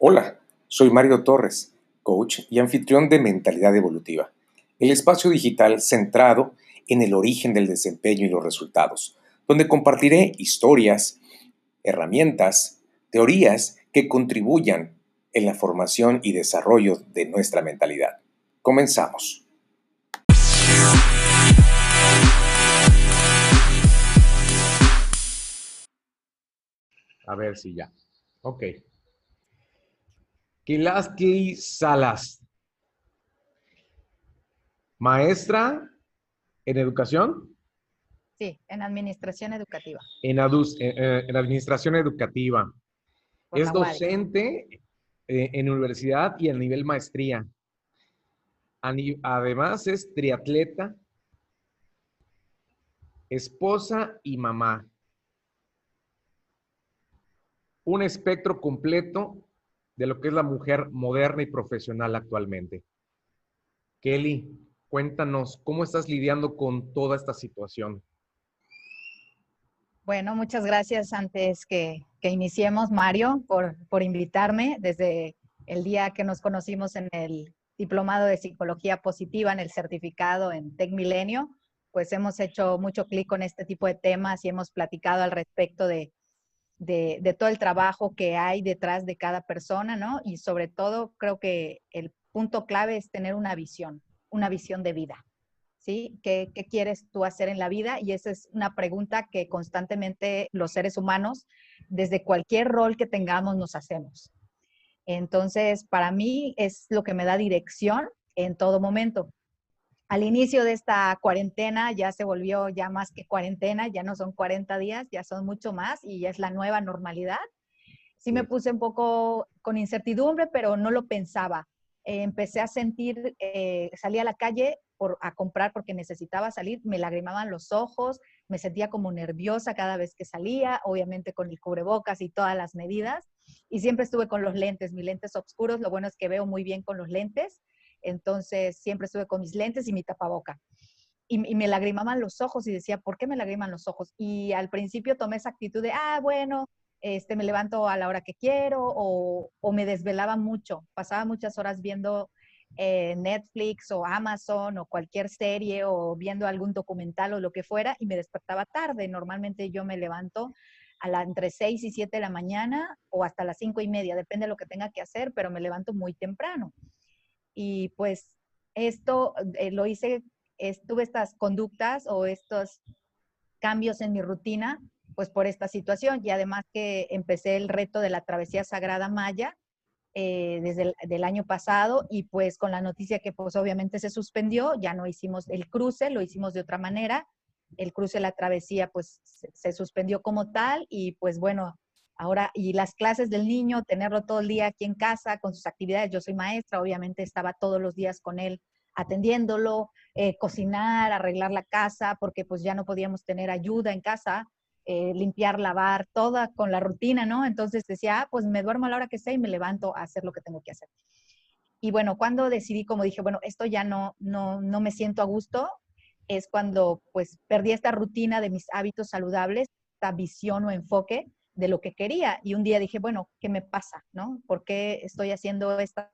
Hola, soy Mario Torres, coach y anfitrión de Mentalidad Evolutiva, el espacio digital centrado en el origen del desempeño y los resultados, donde compartiré historias, herramientas, teorías que contribuyan en la formación y desarrollo de nuestra mentalidad. Comenzamos. A ver si ya. Ok. Kilaski Salas. Maestra en educación. Sí, en administración educativa. En, administración educativa. es docente eh, en universidad y a nivel maestría. Además es triatleta, esposa y mamá. Un espectro completo de lo que es la mujer moderna y profesional actualmente. Kelly, cuéntanos, ¿cómo estás lidiando con toda esta situación? Bueno, muchas gracias antes que, iniciemos, Mario, por, por invitarme desde el día que nos conocimos en el diplomado de psicología positiva, en el certificado en Tech Milenio, pues hemos hecho mucho clic con este tipo de temas y hemos platicado al respecto de de, todo el trabajo que hay detrás de cada persona, ¿no? Y sobre todo, creo que el punto clave es tener una visión, una visión de vida, ¿sí? ¿Qué, ¿Qué, quieres tú hacer en la vida? Y esa es una pregunta que constantemente los seres humanos, desde cualquier rol que tengamos, nos hacemos. Entonces, para mí es lo que me da dirección en todo momento al inicio de esta cuarentena ya se volvió ya más que cuarentena, ya no son 40 días, ya son mucho más y ya es la nueva normalidad. Sí me puse un poco con incertidumbre, pero no lo pensaba. Eh, empecé a sentir, eh, salí a la calle por, a comprar porque necesitaba salir, me lagrimaban los ojos, me sentía como nerviosa cada vez que salía, obviamente con el cubrebocas y todas las medidas. Y siempre estuve con los lentes, mis lentes oscuros, lo bueno es que veo muy bien con los lentes entonces siempre estuve con mis lentes y mi tapaboca. Y, me lagrimaban los ojos y decía, ¿por qué me lagriman los ojos? Y al principio tomé esa actitud de, ah, bueno, este, me levanto a la hora que quiero o, me desvelaba mucho. Pasaba muchas horas viendo eh, Netflix o Amazon o cualquier serie o viendo algún documental o lo que fuera y me despertaba tarde. Normalmente yo me levanto a la, entre 6 y 7 de la mañana o hasta las 5 y media, depende de lo que tenga que hacer, pero me levanto muy temprano. Y pues esto eh, lo hice, tuve estas conductas o estos cambios en mi rutina, pues por esta situación. Y además que empecé el reto de la travesía sagrada maya eh, desde el año pasado y pues con la noticia que pues obviamente se suspendió, ya no hicimos el cruce, lo hicimos de otra manera. El cruce, la travesía, pues se suspendió como tal y pues bueno, Ahora, y las clases del niño, tenerlo todo el día aquí en casa con sus actividades. Yo soy maestra, obviamente estaba todos los días con él atendiéndolo, eh, cocinar, arreglar la casa, porque pues ya no podíamos tener ayuda en casa, eh, limpiar, lavar, toda con la rutina, ¿no? Entonces decía, ah, pues me duermo a la hora que sea y me levanto a hacer lo que tengo que hacer. Y bueno, cuando decidí, como dije, bueno, esto ya no, no, no me siento a gusto, es cuando pues perdí esta rutina de mis hábitos saludables, esta visión o enfoque de lo que quería. Y un día dije, bueno, ¿qué me pasa? ¿No? ¿Por qué estoy haciendo estas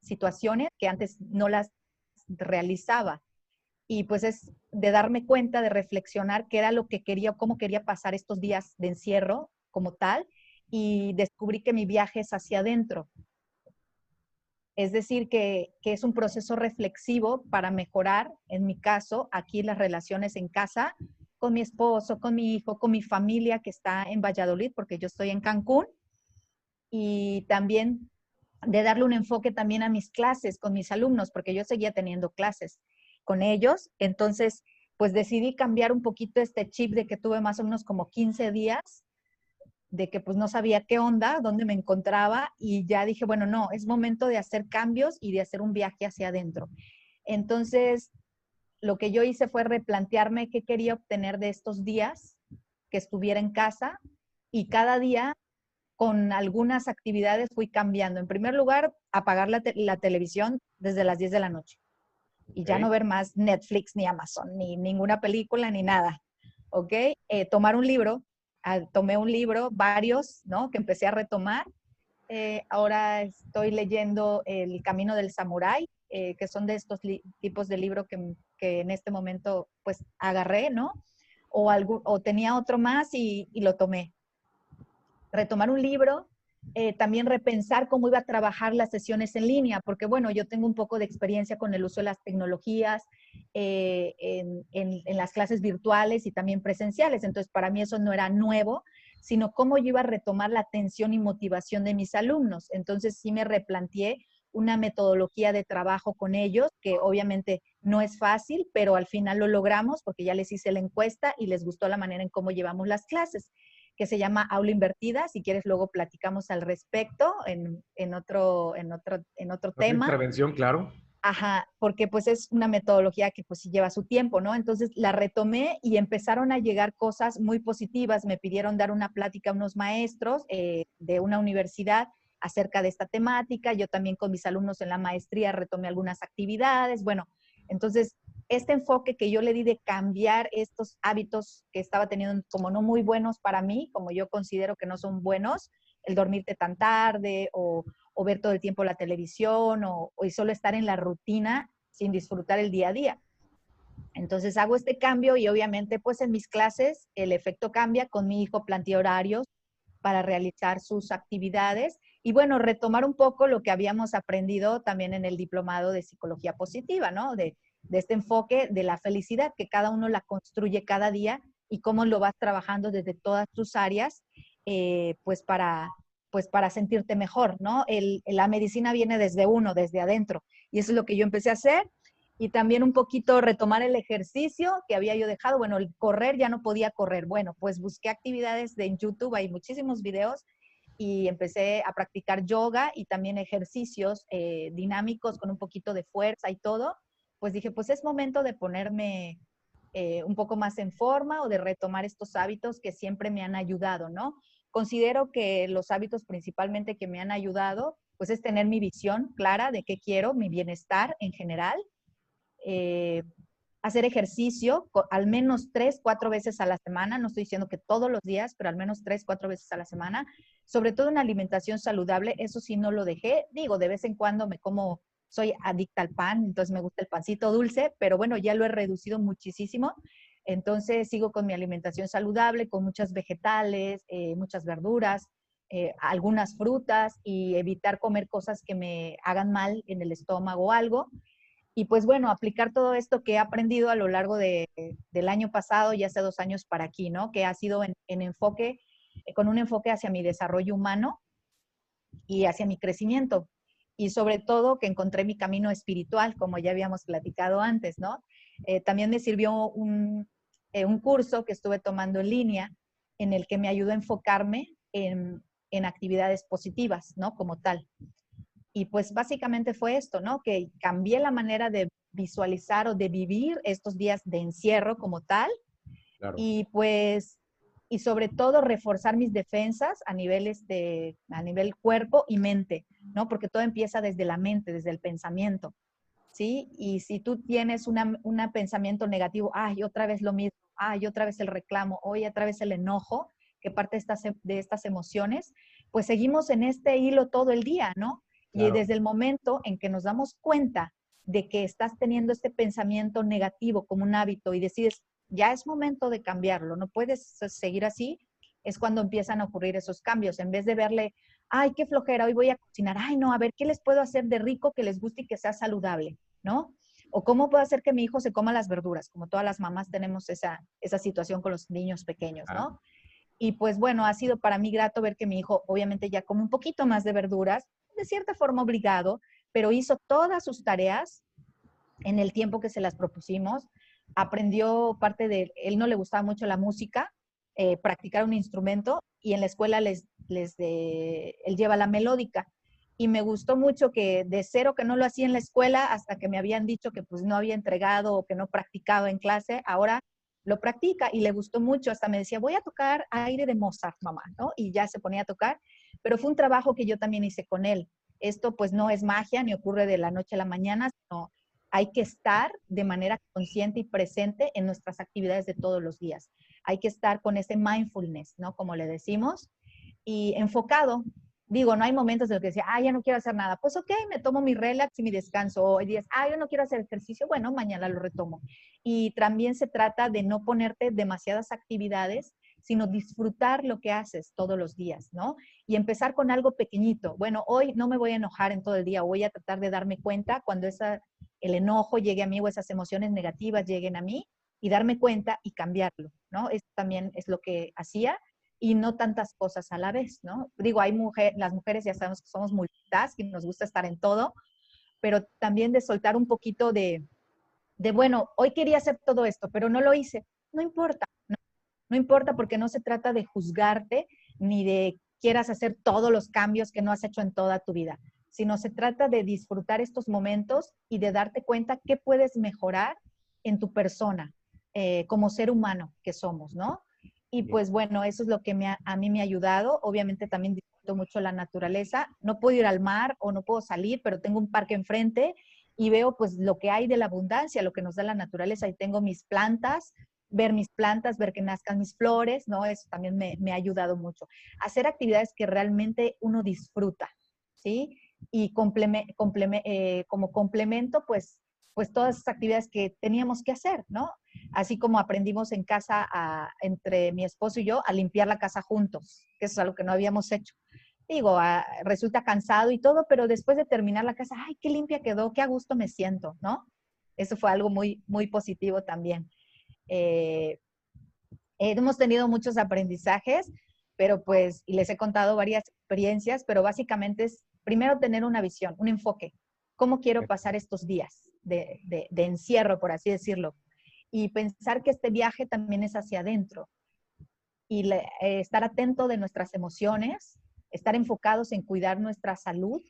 situaciones que antes no las realizaba? Y pues es de darme cuenta, de reflexionar qué era lo que quería, cómo quería pasar estos días de encierro como tal. Y descubrí que mi viaje es hacia adentro. Es decir, que, que es un proceso reflexivo para mejorar, en mi caso, aquí las relaciones en casa, con mi esposo, con mi hijo, con mi familia que está en Valladolid, porque yo estoy en Cancún, y también de darle un enfoque también a mis clases con mis alumnos, porque yo seguía teniendo clases con ellos. Entonces, pues decidí cambiar un poquito este chip de que tuve más o menos como 15 días, de que pues no sabía qué onda, dónde me encontraba, y ya dije, bueno, no, es momento de hacer cambios y de hacer un viaje hacia adentro. Entonces, lo que yo hice fue replantearme qué quería obtener de estos días que estuviera en casa y cada día con algunas actividades fui cambiando. En primer lugar, apagar la, televisión desde las 10 de la noche y ya no ver más Netflix ni Amazon, ni ninguna película, ni nada. ¿Ok? Eh, tomar un libro, ah, tomé un libro, varios, ¿no? Que empecé a retomar Eh, ahora estoy leyendo El Camino del Samurái, eh, que son de estos tipos de libro que, que, en este momento pues agarré, ¿no? O, algo, o tenía otro más y, y lo tomé. Retomar un libro eh, también repensar cómo iba a trabajar las sesiones en línea, porque bueno, yo tengo un poco de experiencia con el uso de las tecnologías eh, en, en, las clases virtuales y también presenciales, entonces para mí eso no era nuevo, sino cómo yo iba a retomar la atención y motivación de mis alumnos. Entonces sí me replanteé una metodología de trabajo con ellos, que obviamente no es fácil, pero al final lo logramos porque ya les hice la encuesta y les gustó la manera en cómo llevamos las clases que se llama Aula Invertida. Si quieres, luego platicamos al respecto en, en otro, en otro, en otro tema. Intervención, claro. Ajá, porque pues es una metodología que pues lleva su tiempo, ¿no? Entonces la retomé y empezaron a llegar cosas muy positivas. Me pidieron dar una plática a unos maestros eh, de una universidad acerca de esta temática. Yo también con mis alumnos en la maestría retomé algunas actividades. Bueno, entonces este enfoque que yo le di de cambiar estos hábitos que estaba teniendo como no muy buenos para mí, como yo considero que no son buenos, el dormirte tan tarde o, ver todo el tiempo la televisión o, solo estar en la rutina sin disfrutar el día a día. Entonces hago este cambio y obviamente pues en mis clases el efecto cambia. Con mi hijo planteé horarios para realizar sus actividades y bueno, retomar un poco lo que habíamos aprendido también en el diplomado de psicología positiva, ¿no? De de este enfoque de la felicidad, que cada uno la construye cada día y cómo lo vas trabajando desde todas tus áreas, eh, pues, para, pues para sentirte mejor, ¿no? la medicina viene desde uno, desde adentro, y eso es lo que yo empecé a hacer. Y también un poquito retomar el ejercicio que había yo dejado. Bueno, el correr ya no podía correr. Bueno, pues busqué actividades de, en YouTube, hay muchísimos videos y empecé a practicar yoga y también ejercicios eh, dinámicos con un poquito de fuerza y todo pues dije, pues es momento de ponerme eh, un poco más en forma o de retomar estos hábitos que siempre me han ayudado, ¿no? Considero que los hábitos principalmente que me han ayudado, pues es tener mi visión clara de qué quiero, mi bienestar en general, eh, hacer ejercicio al menos tres, cuatro veces a la semana, no estoy diciendo que todos los días, pero al menos tres, cuatro veces a la semana, sobre todo una alimentación saludable, eso sí no lo dejé, digo, de vez en cuando me como soy adicta al pan, entonces me gusta el pancito dulce, pero bueno, ya lo he reducido muchísimo. Entonces sigo con mi alimentación saludable, con muchas vegetales, eh, muchas verduras, eh, algunas frutas y evitar comer cosas que me hagan mal en el estómago o algo. Y pues bueno, aplicar todo esto que he aprendido a lo largo de, del año pasado y hace dos años para aquí, ¿no? Que ha sido en, en enfoque, con un enfoque hacia mi desarrollo humano y hacia mi crecimiento y sobre todo que encontré mi camino espiritual, como ya habíamos platicado antes, ¿no? Eh, también me sirvió un, eh, un, curso que estuve tomando en línea en el que me ayudó a enfocarme en, en, actividades positivas, ¿no? Como tal. Y pues básicamente fue esto, ¿no? Que cambié la manera de visualizar o de vivir estos días de encierro como tal. Y pues y sobre todo reforzar mis defensas a niveles de a nivel cuerpo y mente, ¿no? Porque todo empieza desde la mente, desde el pensamiento, ¿sí? Y si tú tienes un pensamiento negativo, ay, otra vez lo mismo, ay, otra vez el reclamo, hoy otra vez el enojo, que parte de estas, de estas emociones, pues seguimos en este hilo todo el día, ¿no? Y desde el momento en que nos damos cuenta de que estás teniendo este pensamiento negativo como un hábito y decides, ya es momento de cambiarlo, no puedes seguir así, es cuando empiezan a ocurrir esos cambios. En vez de verle, ay, qué flojera, hoy voy a cocinar, ay, no, a ver, ¿qué les puedo hacer de rico que les guste y que sea saludable? ¿No? O cómo puedo hacer que mi hijo se coma las verduras, como todas las mamás tenemos esa, esa situación con los niños pequeños, ¿no? Y pues bueno, ha sido para mí grato ver que mi hijo obviamente ya come un poquito más de verduras, de cierta forma obligado, pero hizo todas sus tareas en el tiempo que se las propusimos aprendió parte de, él no le gustaba mucho la música, eh, practicar un instrumento y en la escuela les, les él lleva la melódica. Y me gustó mucho que de cero que no lo hacía en la escuela hasta que me habían dicho que pues no había entregado o que no practicaba en clase, ahora lo practica y le gustó mucho. Hasta me decía, voy a tocar aire de Mozart, mamá, ¿no? Y ya se ponía a tocar. Pero fue un trabajo que yo también hice con él. Esto pues no es magia ni ocurre de la noche a la mañana, sino hay que estar de manera consciente y presente en nuestras actividades de todos los días. Hay que estar con ese mindfulness, ¿no? Como le decimos, y enfocado, digo, no hay momentos en los que decía, ah, ya no quiero hacer nada. Pues ok, me tomo mi relax y mi descanso. O días, ah, yo no quiero hacer ejercicio. Bueno, mañana lo retomo. Y también se trata de no ponerte demasiadas actividades, sino disfrutar lo que haces todos los días, ¿no? Y empezar con algo pequeñito. Bueno, hoy no me voy a enojar en todo el día, voy a tratar de darme cuenta cuando esa, el enojo llegue a mí o esas emociones negativas lleguen a mí y darme cuenta y cambiarlo, ¿no? Eso también es lo que hacía y no tantas cosas a la vez, ¿no? Digo, hay mujeres, las mujeres ya sabemos que somos multitask y nos gusta estar en todo, pero también de soltar un poquito de, de, bueno, hoy quería hacer todo esto, pero no lo hice. No importa, no, importa porque no se trata de juzgarte ni de quieras hacer todos los cambios que no has hecho en toda tu vida, sino se trata de disfrutar estos momentos y de darte cuenta qué puedes mejorar en tu persona, eh, como ser humano que somos, ¿no? Y pues bueno, eso es lo que me a mí me ha ayudado. Obviamente también disfruto mucho la naturaleza. No puedo ir al mar o no puedo salir, pero tengo un parque enfrente y veo pues lo que hay de la abundancia, lo que nos da la naturaleza. Y tengo mis plantas, ver mis plantas, ver que nazcan mis flores, ¿no? Eso también me, ha ayudado mucho. Hacer actividades que realmente uno disfruta, ¿sí? Y eh, como complemento, pues, pues todas esas actividades que teníamos que hacer, ¿no? así como aprendimos en casa entre mi esposo y yo a limpiar la casa juntos, que eso es algo que no habíamos hecho. Digo, ah, resulta cansado y todo, pero después de terminar la casa, ay, qué limpia quedó, qué a gusto me siento, ¿no? Eso fue algo muy, muy positivo también. Eh, hemos tenido muchos aprendizajes, pero pues, y les he contado varias experiencias, pero básicamente es primero tener una visión, un enfoque. ¿Cómo quiero pasar estos días de, de encierro, por así decirlo? y pensar que este viaje también es hacia adentro y eh, estar atento de nuestras emociones, estar enfocados en cuidar nuestra salud,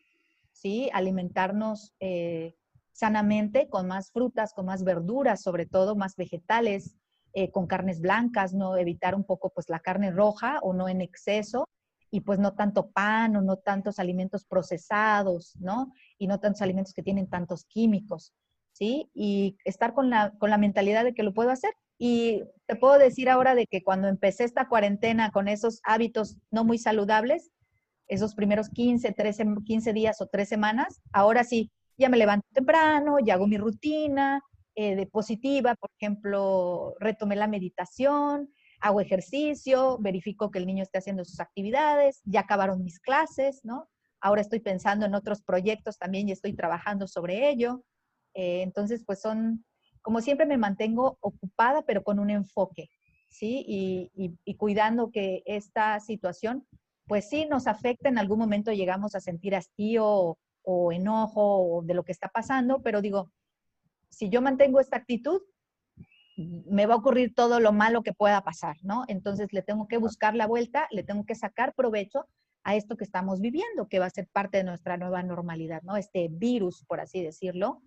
¿sí? alimentarnos eh, sanamente con más frutas, con más verduras, sobre todo más vegetales, eh, con carnes blancas, no evitar un poco pues la carne roja o no en exceso y pues no tanto pan o no tantos alimentos procesados, ¿no? Y no tantos alimentos que tienen tantos químicos. ¿sí? Y estar con la, con la mentalidad de que lo puedo hacer. Y te puedo decir ahora de que cuando empecé esta cuarentena con esos hábitos no muy saludables, esos primeros 15, 13, 15 días o 3 semanas, ahora sí, ya me levanto temprano, ya hago mi rutina eh, de positiva, por ejemplo, retomé la meditación, hago ejercicio, verifico que el niño esté haciendo sus actividades, ya acabaron mis clases, ¿no? Ahora estoy pensando en otros proyectos también y estoy trabajando sobre ello. Eh, entonces, pues son, como siempre me mantengo ocupada, pero con un enfoque, ¿sí? Y, cuidando que esta situación, pues sí nos afecta, en algún momento llegamos a sentir hastío o, enojo de lo que está pasando, pero digo, si yo mantengo esta actitud, me va a ocurrir todo lo malo que pueda pasar, ¿no? Entonces le tengo que buscar la vuelta, le tengo que sacar provecho a esto que estamos viviendo, que va a ser parte de nuestra nueva normalidad, ¿no? Este virus, por así decirlo,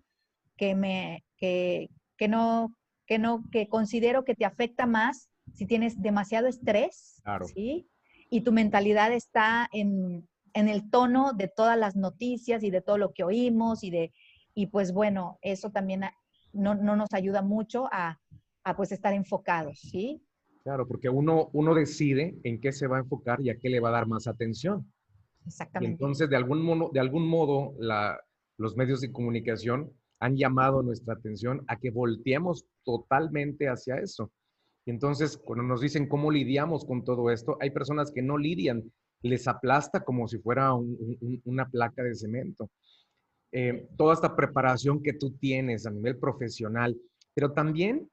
que me, que, que no, que no, que considero que te afecta más si tienes demasiado estrés, ¿sí? Y tu mentalidad está en, en, el tono de todas las noticias y de todo lo que oímos y de, y pues bueno, eso también no, no nos ayuda mucho a, a, pues estar enfocados, ¿sí? Claro, porque uno, uno decide en qué se va a enfocar y a qué le va a dar más atención. Exactamente. entonces, de algún modo, de algún modo la, los medios de comunicación han llamado nuestra atención a que volteemos totalmente hacia eso. Y entonces, cuando nos dicen cómo lidiamos con todo esto, hay personas que no lidian, les aplasta como si fuera una placa de cemento. Eh, toda esta preparación que tú tienes a nivel profesional, pero también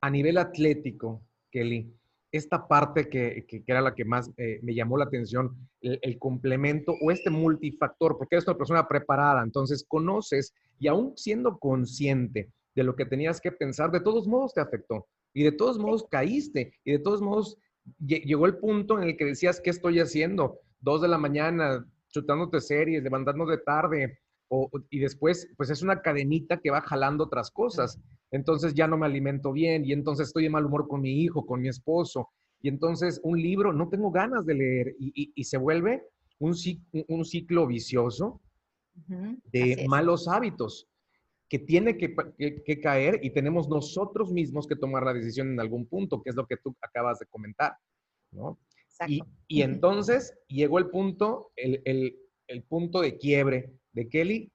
a nivel atlético, Kelly, esta parte que, era la que más eh, me llamó la atención, el, complemento o este multifactor, porque eres una persona preparada, entonces conoces y aún siendo consciente de lo que tenías que pensar, de todos modos te afectó y de todos modos caíste y de todos modos llegó el punto en el que decías, ¿qué estoy haciendo? Dos de la mañana, chutándote series, levantándote tarde, o, y después, pues es una cadenita que va jalando otras cosas. Entonces ya no me alimento bien y entonces estoy de mal humor con mi hijo, con mi esposo. Y entonces un libro, no tengo ganas de leer y, se vuelve un, un ciclo vicioso de malos hábitos que tiene que, caer y tenemos nosotros mismos que tomar la decisión en algún punto, que es lo que tú acabas de comentar, ¿no? Y, y, entonces llegó el punto, el, el, el punto de quiebre de Kelly,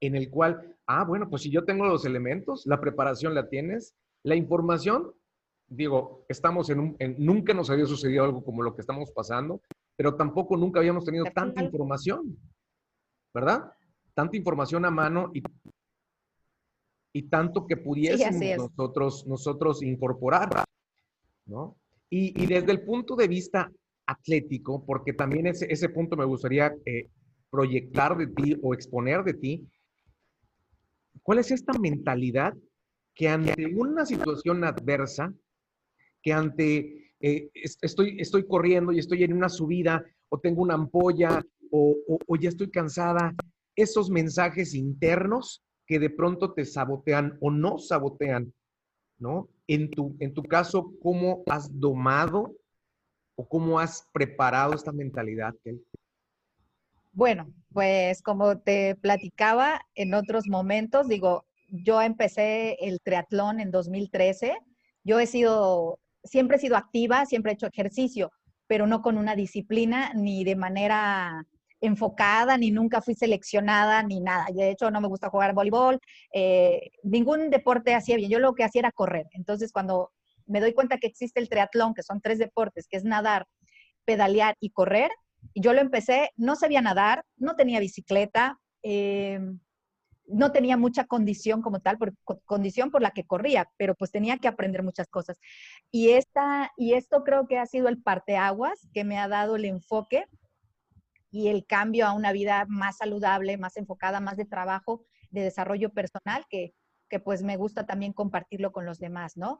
en el cual, ah, bueno, pues si yo tengo los elementos, la preparación la tienes, la información, digo, estamos en un, nunca nos había sucedido algo como lo que estamos pasando, pero tampoco nunca habíamos tenido tanta información, ¿verdad? Tanta información a mano y, y tanto que pudiésemos nosotros, nosotros incorporar, ¿no? Y, y, desde el punto de vista atlético, porque también ese, ese punto me gustaría eh, proyectar de ti o exponer de ti, ¿cuál es esta mentalidad que ante una situación adversa, que ante eh, estoy, estoy corriendo y estoy en una subida o tengo una ampolla o, o, ya estoy cansada, esos mensajes internos que de pronto te sabotean o no sabotean, ¿no? En tu, en tu caso, ¿cómo has domado o cómo has preparado esta mentalidad? Bueno, pues como te platicaba en otros momentos, digo, yo empecé el triatlón en 2013. Yo he sido, siempre he sido activa, siempre he hecho ejercicio, pero no con una disciplina ni de manera enfocada, ni nunca fui seleccionada, ni nada. De hecho, no me gusta jugar voleibol, eh, ningún deporte hacía bien. Yo lo que hacía era correr. Entonces, cuando me doy cuenta que existe el triatlón, que son tres deportes, que es nadar, pedalear y correr, y yo lo empecé, no sabía nadar, no tenía bicicleta, eh, no tenía mucha condición como tal, condición por la que corría, pero pues tenía que aprender muchas cosas. Y, esta, y esto creo que ha sido el parteaguas que me ha dado el enfoque y el cambio a una vida más saludable, más enfocada, más de trabajo, de desarrollo personal, que, que pues me gusta también compartirlo con los demás, ¿no?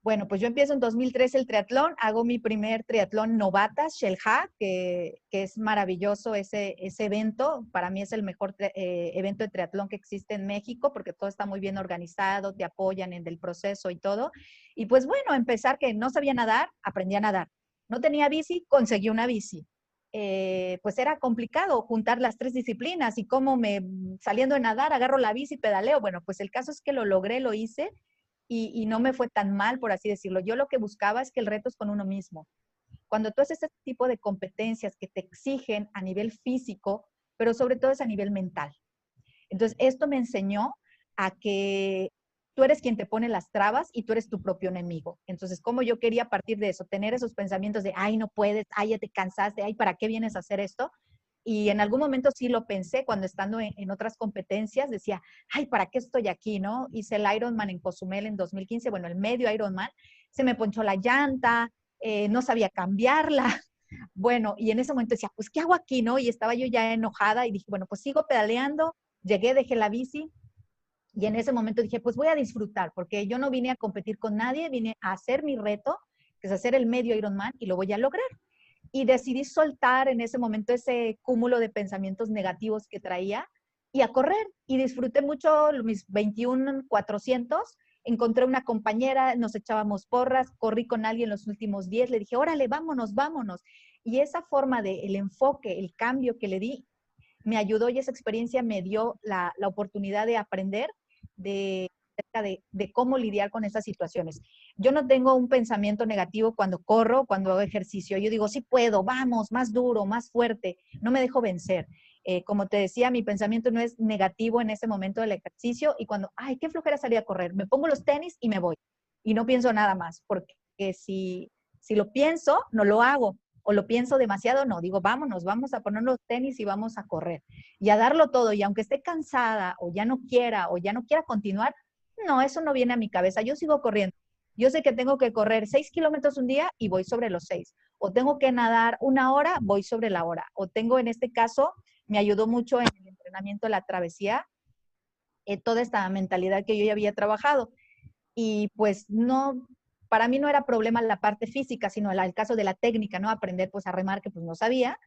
Bueno, pues yo empiezo en 2013 el triatlón, hago mi primer triatlón novata, Shelha, que, que es maravilloso ese, ese evento. Para mí es el mejor eh, evento de triatlón que existe en México porque todo está muy bien organizado, te apoyan en el proceso y todo. Y pues bueno, empezar que no sabía nadar, aprendí a nadar. No tenía bici, conseguí una bici. Eh, pues era complicado juntar las tres disciplinas y cómo me, saliendo de nadar, agarro la bici, pedaleo. Bueno, pues el caso es que lo logré, lo hice y, no me fue tan mal, por así decirlo. Yo lo que buscaba es que el reto es con uno mismo. Cuando tú haces este tipo de competencias que te exigen a nivel físico, pero sobre todo es a nivel mental. Entonces, esto me enseñó a que tú eres quien te pone las trabas y tú eres tu propio enemigo. Entonces, como yo quería partir de eso, tener esos pensamientos de, ay, no puedes, ay, ya te cansaste, ay, ¿para qué vienes a hacer esto? Y en algún momento sí lo pensé cuando estando en, otras competencias, decía, ay, ¿para qué estoy aquí? ¿No? Hice el Ironman en Cozumel en 2015, bueno, el medio Ironman, se me ponchó la llanta, eh, no sabía cambiarla. Bueno, y en ese momento decía, pues, ¿qué hago aquí? ¿No? Y estaba yo ya enojada y dije, bueno, pues sigo pedaleando, llegué, dejé la bici. Y en ese momento dije, pues voy a disfrutar, porque yo no vine a competir con nadie, vine a hacer mi reto, que es hacer el medio Ironman, y lo voy a lograr y decidí soltar en ese momento ese cúmulo de pensamientos negativos que traía y a correr. Y disfruté mucho mis 21 400. Encontré una compañera, nos echábamos porras, corrí con alguien los últimos 10, le dije, órale, vámonos, vámonos. Y esa forma de el enfoque, el cambio que le di, me ayudó y esa experiencia me dio la, oportunidad de aprender, de de, cómo lidiar con esas situaciones. Yo no tengo un pensamiento negativo cuando corro, cuando hago ejercicio. Yo digo, sí puedo, vamos, más duro, más fuerte, no me dejo vencer. Eh, como te decía, mi pensamiento no es negativo en ese momento del ejercicio y cuando, ay, qué flojera salir a correr, me pongo los tenis y me voy. Y no pienso nada más, porque si, si lo pienso, no lo hago. O lo pienso demasiado, no. Digo, vámonos, vamos a poner los tenis y vamos a correr. Y a darlo todo. Y aunque esté cansada o ya no quiera o ya no quiera continuar, no, eso no viene a mi cabeza. Yo sigo corriendo. Yo sé que tengo que correr seis kilómetros un día y voy sobre los seis. O tengo que nadar una hora, voy sobre la hora. O tengo, en este caso, me ayudó mucho en el entrenamiento de la travesía, eh, toda esta mentalidad que yo ya había trabajado. Y pues no, para mí no era problema la parte física, sino el, el caso de la técnica, ¿no? Aprender pues a remar que pues no sabía.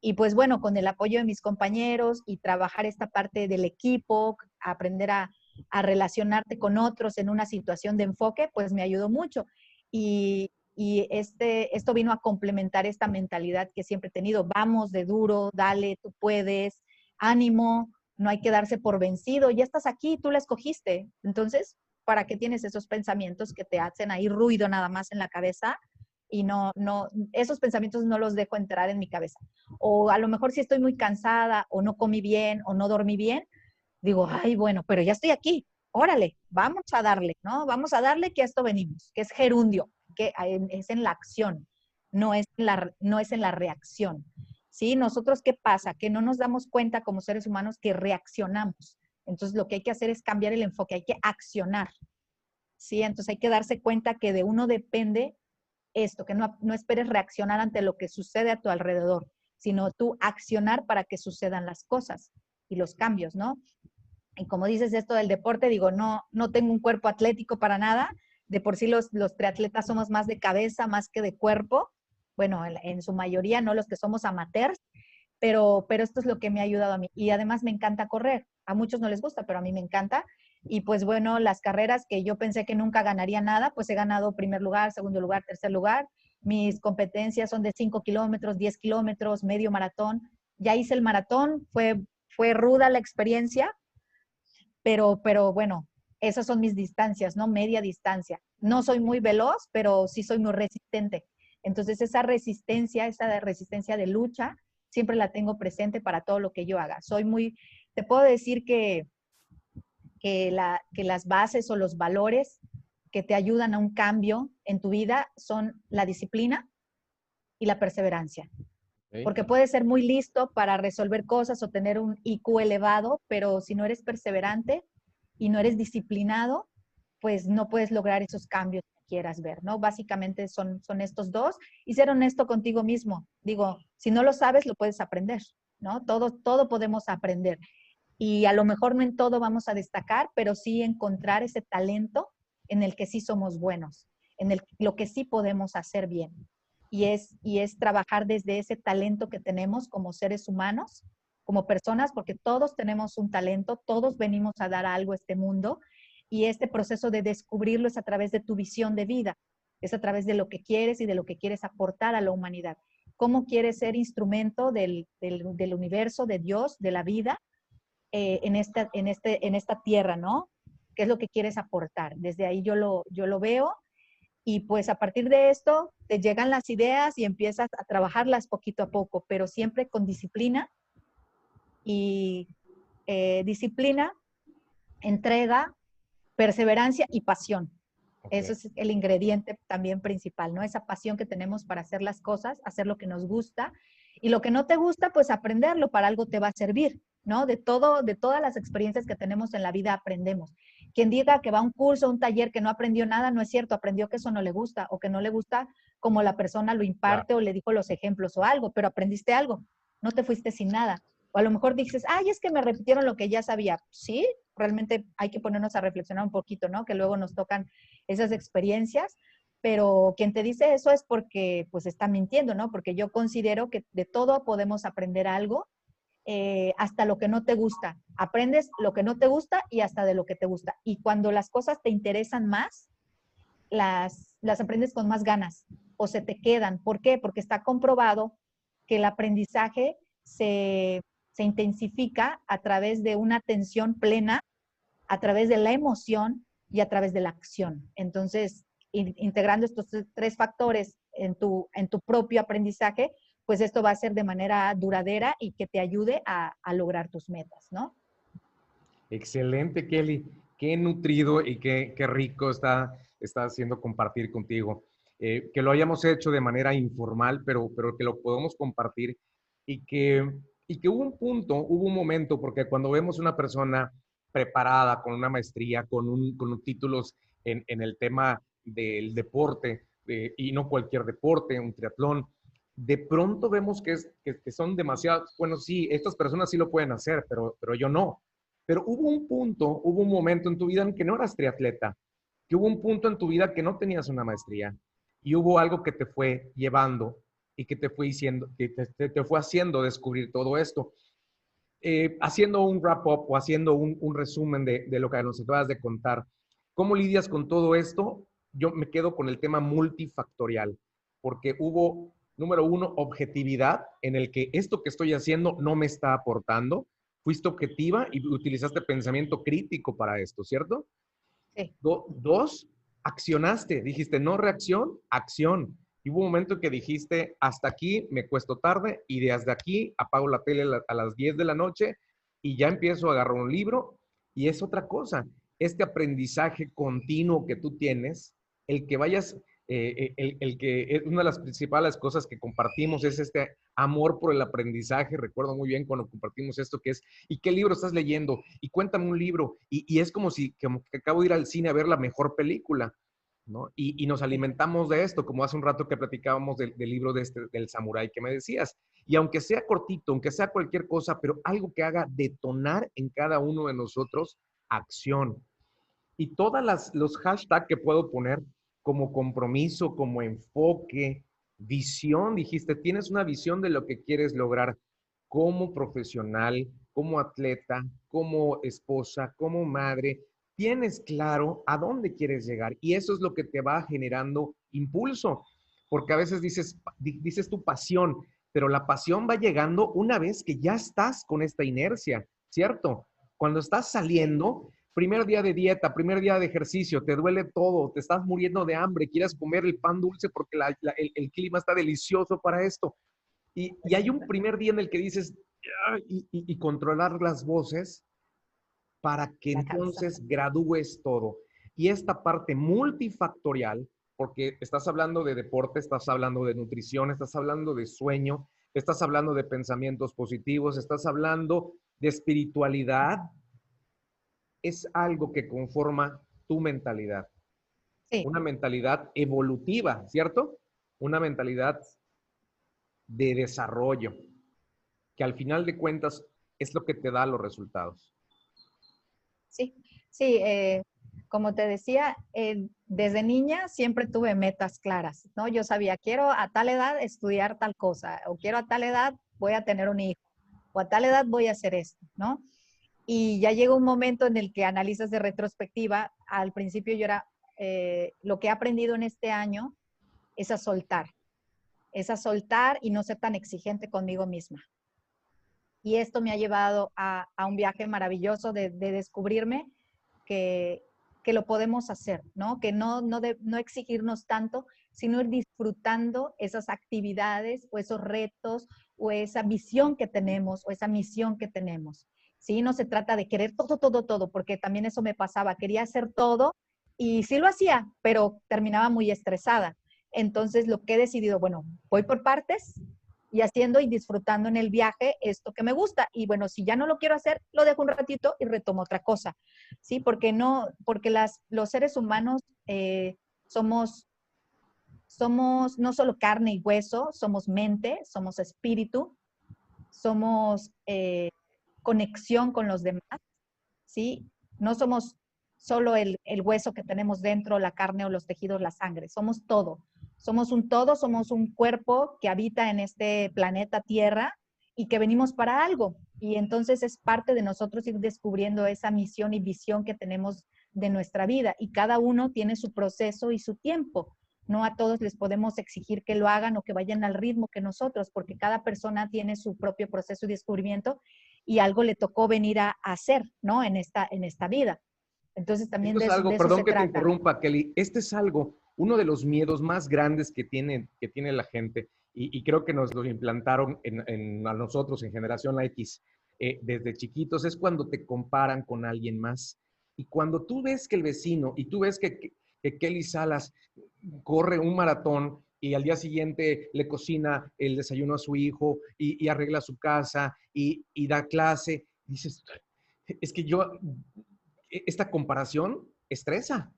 Y pues bueno, con el apoyo de mis compañeros y trabajar esta parte del equipo, aprender a, a relacionarte con otros en una situación de enfoque, pues me ayudó mucho. Y, este, esto vino a complementar esta mentalidad que siempre he tenido. Vamos de duro, dale, tú puedes, ánimo, no hay que darse por vencido, ya estás aquí, tú la escogiste. Entonces, ¿para qué tienes esos pensamientos que te hacen ahí ruido nada más en la cabeza? y no, no, esos pensamientos no los dejo entrar en mi cabeza. O a lo mejor si estoy muy cansada o no comí bien o no dormí bien, digo, ay, bueno, pero ya estoy aquí, órale, vamos a darle, ¿no? Vamos a darle que a esto venimos, que es gerundio, que es en la acción, no es la, no es en la reacción. ¿Sí? Nosotros, ¿qué pasa? Que no nos damos cuenta como seres humanos que reaccionamos. Entonces, lo que hay que hacer es cambiar el enfoque, hay que accionar. ¿Sí? Entonces, hay que darse cuenta que de uno depende esto, que no, no esperes reaccionar ante lo que sucede a tu alrededor, sino tú accionar para que sucedan las cosas y los cambios, ¿no? Y como dices esto del deporte, digo, no, no tengo un cuerpo atlético para nada. De por sí los, los triatletas somos más de cabeza, más que de cuerpo. Bueno, en, su mayoría, no los que somos amateurs, pero, pero esto es lo que me ha ayudado a mí. Y además me encanta correr. A muchos no les gusta, pero a mí me encanta. Y pues bueno, las carreras que yo pensé que nunca ganaría nada, pues he ganado primer lugar, segundo lugar, tercer lugar. Mis competencias son de 5 kilómetros, 10 kilómetros, medio maratón. Ya hice el maratón, fue, fue ruda la experiencia, pero, pero bueno, esas son mis distancias, ¿no? Media distancia. No soy muy veloz, pero sí soy muy resistente. Entonces, esa resistencia, esa resistencia de lucha, siempre la tengo presente para todo lo que yo haga. Soy muy, te puedo decir que, que, la, que las bases o los valores que te ayudan a un cambio en tu vida son la disciplina y la perseverancia. Porque puedes ser muy listo para resolver cosas o tener un IQ elevado, pero si no eres perseverante y no eres disciplinado, pues no puedes lograr esos cambios que quieras ver, ¿no? Básicamente son, son estos dos y ser honesto contigo mismo. Digo, si no lo sabes, lo puedes aprender, ¿no? Todo, todo podemos aprender. Y a lo mejor no en todo vamos a destacar, pero sí encontrar ese talento en el que sí somos buenos, en el, lo que sí podemos hacer bien y es, y es trabajar desde ese talento que tenemos como seres humanos, como personas, porque todos tenemos un talento, todos venimos a dar algo a este mundo y este proceso de descubrirlo es a través de tu visión de vida, es a través de lo que quieres y de lo que quieres aportar a la humanidad. ¿Cómo quieres ser instrumento del, del, universo, de Dios, de la vida eh, en, esta, en, este, en esta tierra, ¿no? ¿Qué es lo que quieres aportar? Desde ahí yo lo, yo lo veo y pues a partir de esto te llegan las ideas y empiezas a trabajarlas poquito a poco, pero siempre con disciplina y eh, disciplina, entrega, perseverancia y pasión. Eso es el ingrediente también principal, ¿no? Esa pasión que tenemos para hacer las cosas, hacer lo que nos gusta y lo que no te gusta, pues aprenderlo, para algo te va a servir, ¿no? De todo, de todas las experiencias que tenemos en la vida aprendemos. Quien diga que va a un curso, un taller que no aprendió nada, no es cierto, aprendió que eso no le gusta o que no le gusta como la persona lo imparte o le dijo los ejemplos o algo, pero aprendiste algo, no te fuiste sin nada. O a lo mejor dices, ay, es que me repitieron lo que ya sabía. Sí, realmente hay que ponernos a reflexionar un poquito, ¿no? Que luego nos tocan esas experiencias, pero quien te dice eso es porque pues está mintiendo, ¿no? Porque yo considero que de todo podemos aprender algo eh, hasta lo que no te gusta. Aprendes lo que no te gusta y hasta de lo que te gusta. Y cuando las cosas te interesan más, las, las aprendes con más ganas o se te quedan. ¿Por qué? Porque está comprobado que el aprendizaje se, se intensifica a través de una atención plena, a través de la emoción y a través de la acción. Entonces, integrando estos tres factores en tu, en tu propio aprendizaje, pues esto va a ser de manera duradera y que te ayude a, lograr tus metas, ¿no? Excelente, Kelly. Qué nutrido y qué, rico está, está haciendo compartir contigo. Eh, que lo hayamos hecho de manera informal, pero, pero que lo podemos compartir y que, y que hubo un punto, hubo un momento, porque cuando vemos una persona preparada, con una maestría, con, un, con títulos en, en, el tema del deporte, y no cualquier deporte, un triatlón, de pronto vemos que, es, que, son demasiado, bueno, sí, estas personas sí lo pueden hacer, pero, pero yo no. Pero hubo un punto, hubo un momento en tu vida en que no eras triatleta, que hubo un punto en tu vida que no tenías una maestría y hubo algo que te fue llevando y que te fue diciendo, que te, fue haciendo descubrir todo esto. Eh, haciendo un wrap-up o haciendo un, un resumen de, de, lo que nos acabas de contar, ¿cómo lidias con todo esto? Yo me quedo con el tema multifactorial, porque hubo número uno, objetividad, en el que esto que estoy haciendo no me está aportando. Fuiste objetiva y utilizaste pensamiento crítico para esto, ¿cierto? Sí. dos, accionaste. Dijiste, no reacción, acción. Y hubo un momento que dijiste, hasta aquí me cuesto tarde y desde aquí apago la tele a las 10 de la noche y ya empiezo a agarrar un libro. Y es otra cosa, este aprendizaje continuo que tú tienes, el que vayas, eh, el, que es una de las principales cosas que compartimos es este amor por el aprendizaje. Recuerdo muy bien cuando compartimos esto que es, ¿y qué libro estás leyendo? Y cuéntame un libro. Y, es como si como que acabo de ir al cine a ver la mejor película. ¿no? Y, nos alimentamos de esto, como hace un rato que platicábamos del, libro de este, del samurái que me decías. Y aunque sea cortito, aunque sea cualquier cosa, pero algo que haga detonar en cada uno de nosotros acción. Y todas los hashtags que puedo poner como compromiso, como enfoque, visión, dijiste, tienes una visión de lo que quieres lograr como profesional, como atleta, como esposa, como madre, tienes claro a dónde quieres llegar y eso es lo que te va generando impulso, porque a veces dices, dices tu pasión, pero la pasión va llegando una vez que ya estás con esta inercia, ¿cierto? Cuando estás saliendo, primer día de dieta, primer día de ejercicio, te duele todo, te estás muriendo de hambre, quieres comer el pan dulce porque el, clima está delicioso para esto. Y, hay un primer día en el que dices, y controlar las voces para que entonces gradúes todo. Y esta parte multifactorial, porque estás hablando de deporte, estás hablando de nutrición, estás hablando de sueño, estás hablando de pensamientos positivos, estás hablando de espiritualidad, es algo que conforma tu mentalidad. Una mentalidad evolutiva, ¿cierto? Una mentalidad de desarrollo, que al final de cuentas es lo que te da los resultados. Sí, sí, eh, como te decía, eh, desde niña siempre tuve metas claras, ¿no? Yo sabía, quiero a tal edad estudiar tal cosa, o quiero a tal edad voy a tener un hijo, o a tal edad voy a hacer esto, ¿no? Y ya llega un momento en el que analizas de retrospectiva, al principio yo era, eh, lo que he aprendido en este año es a soltar, es a soltar y no ser tan exigente conmigo misma. Y esto me ha llevado a, un viaje maravilloso de, descubrirme que, lo podemos hacer, ¿no? Que no, no, no exigirnos tanto, sino ir disfrutando esas actividades o esos retos o esa visión que tenemos o esa misión que tenemos. ¿Sí? No se trata de querer todo, todo, todo, porque también eso me pasaba, quería hacer todo y sí lo hacía, pero terminaba muy estresada. Entonces, lo que he decidido, bueno, voy por partes, y haciendo y disfrutando en el viaje esto que me gusta. Y bueno, si ya no lo quiero hacer, lo dejo un ratito y retomo otra cosa, ¿sí? Porque no, porque las, los seres humanos eh, somos, somos no solo carne y hueso, somos mente, somos espíritu, somos eh, conexión con los demás, ¿sí? No somos solo el, el hueso que tenemos dentro, la carne o los tejidos, la sangre, somos todo. Somos un todo, somos un cuerpo que habita en este planeta Tierra y que venimos para algo. Y entonces es parte de nosotros ir descubriendo esa misión y visión que tenemos de nuestra vida. Y cada uno tiene su proceso y su tiempo. No a todos les podemos exigir que lo hagan o que vayan al ritmo que nosotros, porque cada persona tiene su propio proceso y descubrimiento y algo le tocó venir a, hacer, ¿no? En esta, en esta vida. Entonces también de, algo, perdón que te interrumpa, Kelly. Este es algo uno de los miedos más grandes que tiene, que tiene la gente, y, creo que nos lo implantaron en, a nosotros en Generación X eh, desde chiquitos, es cuando te comparan con alguien más. Y cuando tú ves que el vecino, y tú ves que, Kelly Salas corre un maratón y al día siguiente le cocina el desayuno a su hijo y, arregla su casa y, y, da clase, dices, es que yo, e, esta comparación estresa.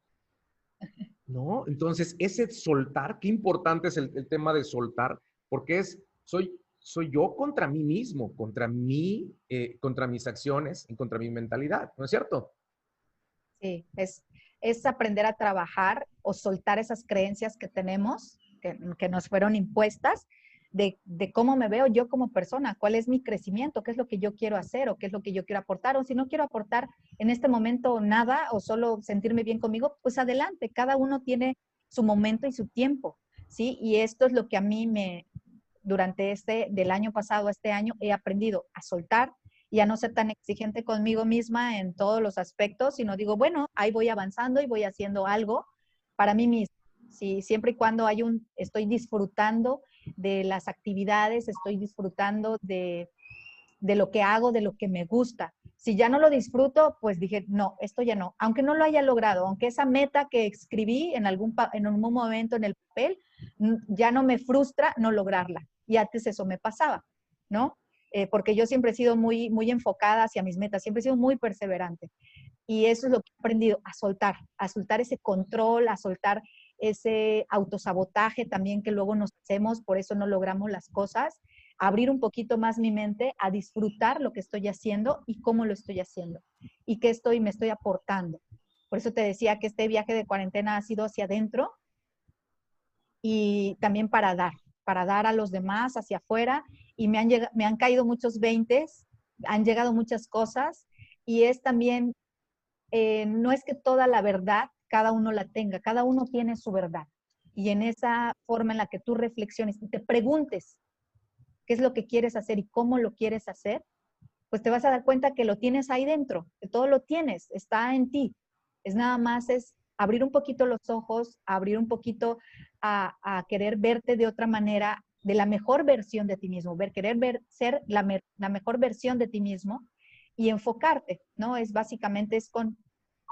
¿no? Entonces, ese soltar, qué importante es el, tema de soltar, porque es, soy, soy yo contra mí mismo, contra mí, eh, contra mis acciones y contra mi mentalidad, ¿no es cierto? Sí, es, es aprender a trabajar o soltar esas creencias que tenemos, que, nos fueron impuestas, de, cómo me veo yo como persona, cuál es mi crecimiento, qué es lo que yo quiero hacer o qué es lo que yo quiero aportar, o si no quiero aportar en este momento nada o solo sentirme bien conmigo, pues adelante, cada uno tiene su momento y su tiempo, ¿sí? Y esto es lo que a mí me, durante este, del año pasado a este año, he aprendido a soltar y a no ser tan exigente conmigo misma en todos los aspectos, sino digo, bueno, ahí voy avanzando y voy haciendo algo para mí misma ¿sí? Siempre y cuando hay un, estoy disfrutando de las actividades, estoy disfrutando de, de lo que hago, de lo que me gusta. Si ya no lo disfruto, pues dije, no, esto ya no. Aunque no lo haya logrado, aunque esa meta que escribí en algún, en algún momento en el papel, ya no me frustra no lograrla. Y antes eso me pasaba, ¿no? Eh, porque yo siempre he sido muy, muy enfocada hacia mis metas, siempre he sido muy perseverante. Y eso es lo que he aprendido, a soltar, a soltar ese control, a soltar ese autosabotaje también que luego nos hacemos, por eso no logramos las cosas abrir un poquito más mi mente a disfrutar lo que estoy haciendo y cómo lo estoy haciendo y qué estoy, me estoy aportando. Por eso te decía que este viaje de cuarentena ha sido hacia adentro y también para dar, para dar a los demás hacia afuera y me han, me han caído muchos veintes, han llegado muchas cosas y es también, eh, no es que toda la verdad cada uno la tenga, cada uno tiene su verdad. Y en esa forma en la que tú reflexiones y te preguntes, qué es lo que quieres hacer y cómo lo quieres hacer, pues te vas a dar cuenta que lo tienes ahí dentro, que todo lo tienes, está en ti. Es nada más es abrir un poquito los ojos, abrir un poquito a, querer verte de otra manera, de la mejor versión de ti mismo, ver, querer ver, ser la, mejor versión de ti mismo y enfocarte, ¿no? Es básicamente, es con,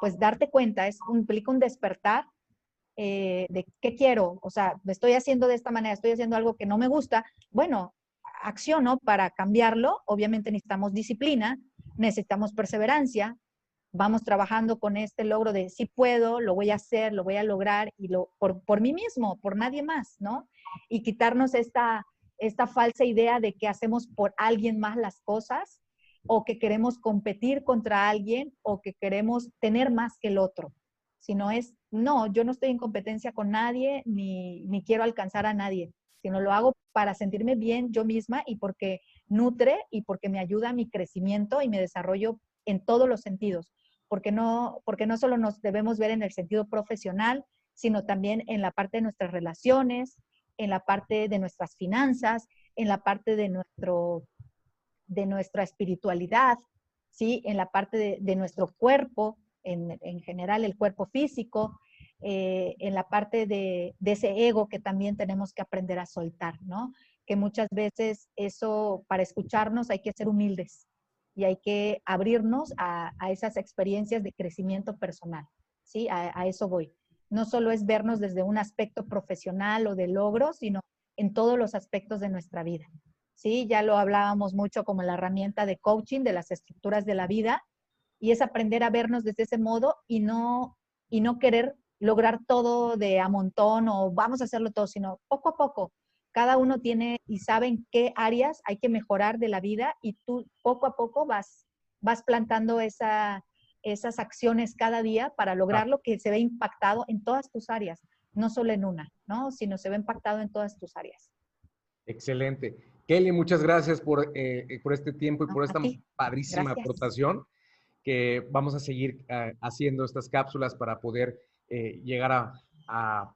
pues darte cuenta, es implica un despertar eh, de qué quiero, o sea, me estoy haciendo de esta manera, estoy haciendo algo que no me gusta, bueno, acciono para cambiarlo, obviamente necesitamos disciplina, necesitamos perseverancia, vamos trabajando con este logro de si puedo, lo voy a hacer, lo voy a lograr y lo, por, por mí mismo, por nadie más, ¿no? Y quitarnos esta, esta falsa idea de que hacemos por alguien más las cosas o que queremos competir contra alguien o que queremos tener más que el otro. Sino es, no, yo no estoy en competencia con nadie ni, ni quiero alcanzar a nadie sino lo hago para sentirme bien yo misma y porque nutre y porque me ayuda a mi crecimiento y mi desarrollo en todos los sentidos. Porque no, porque no solo nos debemos ver en el sentido profesional, sino también en la parte de nuestras relaciones, en la parte de nuestras finanzas, en la parte de, nuestro, de nuestra espiritualidad, ¿sí? en la parte de, nuestro cuerpo, en, en, general el cuerpo físico, eh, en la parte de, ese ego que también tenemos que aprender a soltar, ¿no? Que muchas veces eso, para escucharnos hay que ser humildes y hay que abrirnos a, esas experiencias de crecimiento personal, ¿sí? A, eso voy. No solo es vernos desde un aspecto profesional o de logro, sino en todos los aspectos de nuestra vida. Sí, ya lo hablábamos mucho como la herramienta de coaching de las estructuras de la vida y es aprender a vernos desde ese modo y no y no querer lograr todo de a montón o vamos a hacerlo todo, sino poco a poco. Cada uno tiene y sabe en qué áreas hay que mejorar de la vida y tú poco a poco vas, vas plantando esa, esas acciones cada día para lograr lo que se ve impactado en todas tus áreas, no solo en una, ¿no? sino se ve impactado en todas tus áreas. Excelente. Kelly, muchas gracias por, eh, por este tiempo y por esta padrísima aportación que vamos a seguir eh, haciendo estas cápsulas para poder eh, llegar a, a,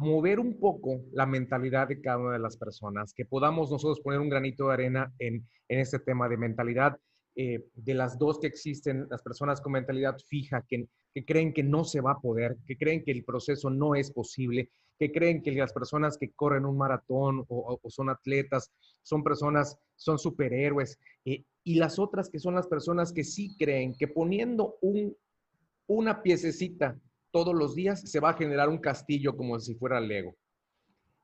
mover un poco la mentalidad de cada una de las personas, que podamos nosotros poner un granito de arena en, en este tema de mentalidad. Eh, de las dos que existen, las personas con mentalidad fija, que, que, creen que no se va a poder, que creen que el proceso no es posible, que creen que las personas que corren un maratón o, son atletas son personas, son superhéroes, eh, y las otras que son las personas que sí creen que poniendo un una piececita todos los días, se va a generar un castillo como si fuera Lego.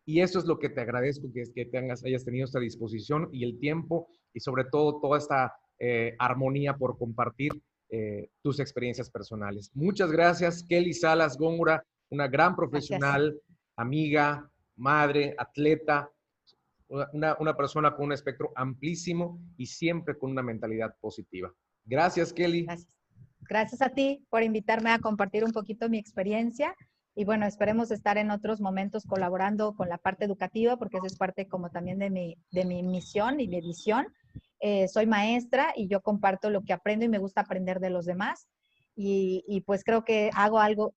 Y eso es lo que te agradezco, que, que tengas, hayas tenido esta disposición y el tiempo y sobre todo toda esta eh, armonía por compartir eh, tus experiencias personales. Muchas gracias, Kelly Salas Góngora, una gran profesional, amiga, madre, atleta, una, una, persona con un espectro amplísimo y siempre con una mentalidad positiva. Gracias, Kelly. Gracias. Gracias a ti por invitarme a compartir un poquito mi experiencia y bueno, esperemos estar en otros momentos colaborando con la parte educativa porque eso es parte como también de mi, de mi misión y mi visión. Eh, soy maestra y yo comparto lo que aprendo y me gusta aprender de los demás y, y pues creo que hago algo,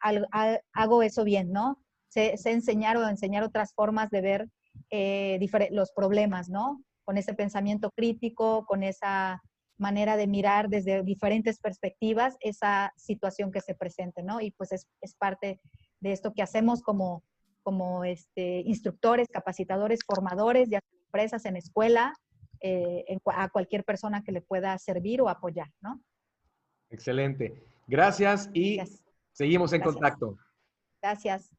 hago eso bien, ¿no? sé, sé enseñar o enseñar otras formas de ver eh, los problemas, ¿no? Con ese pensamiento crítico, con esa manera de mirar desde diferentes perspectivas esa situación que se presente, ¿no? Y pues es, parte de esto que hacemos como, como este, instructores, capacitadores, formadores, ya empresas, en escuela, eh, a cualquier persona que le pueda servir o apoyar, ¿no? Excelente. Gracias y seguimos en contacto. Gracias.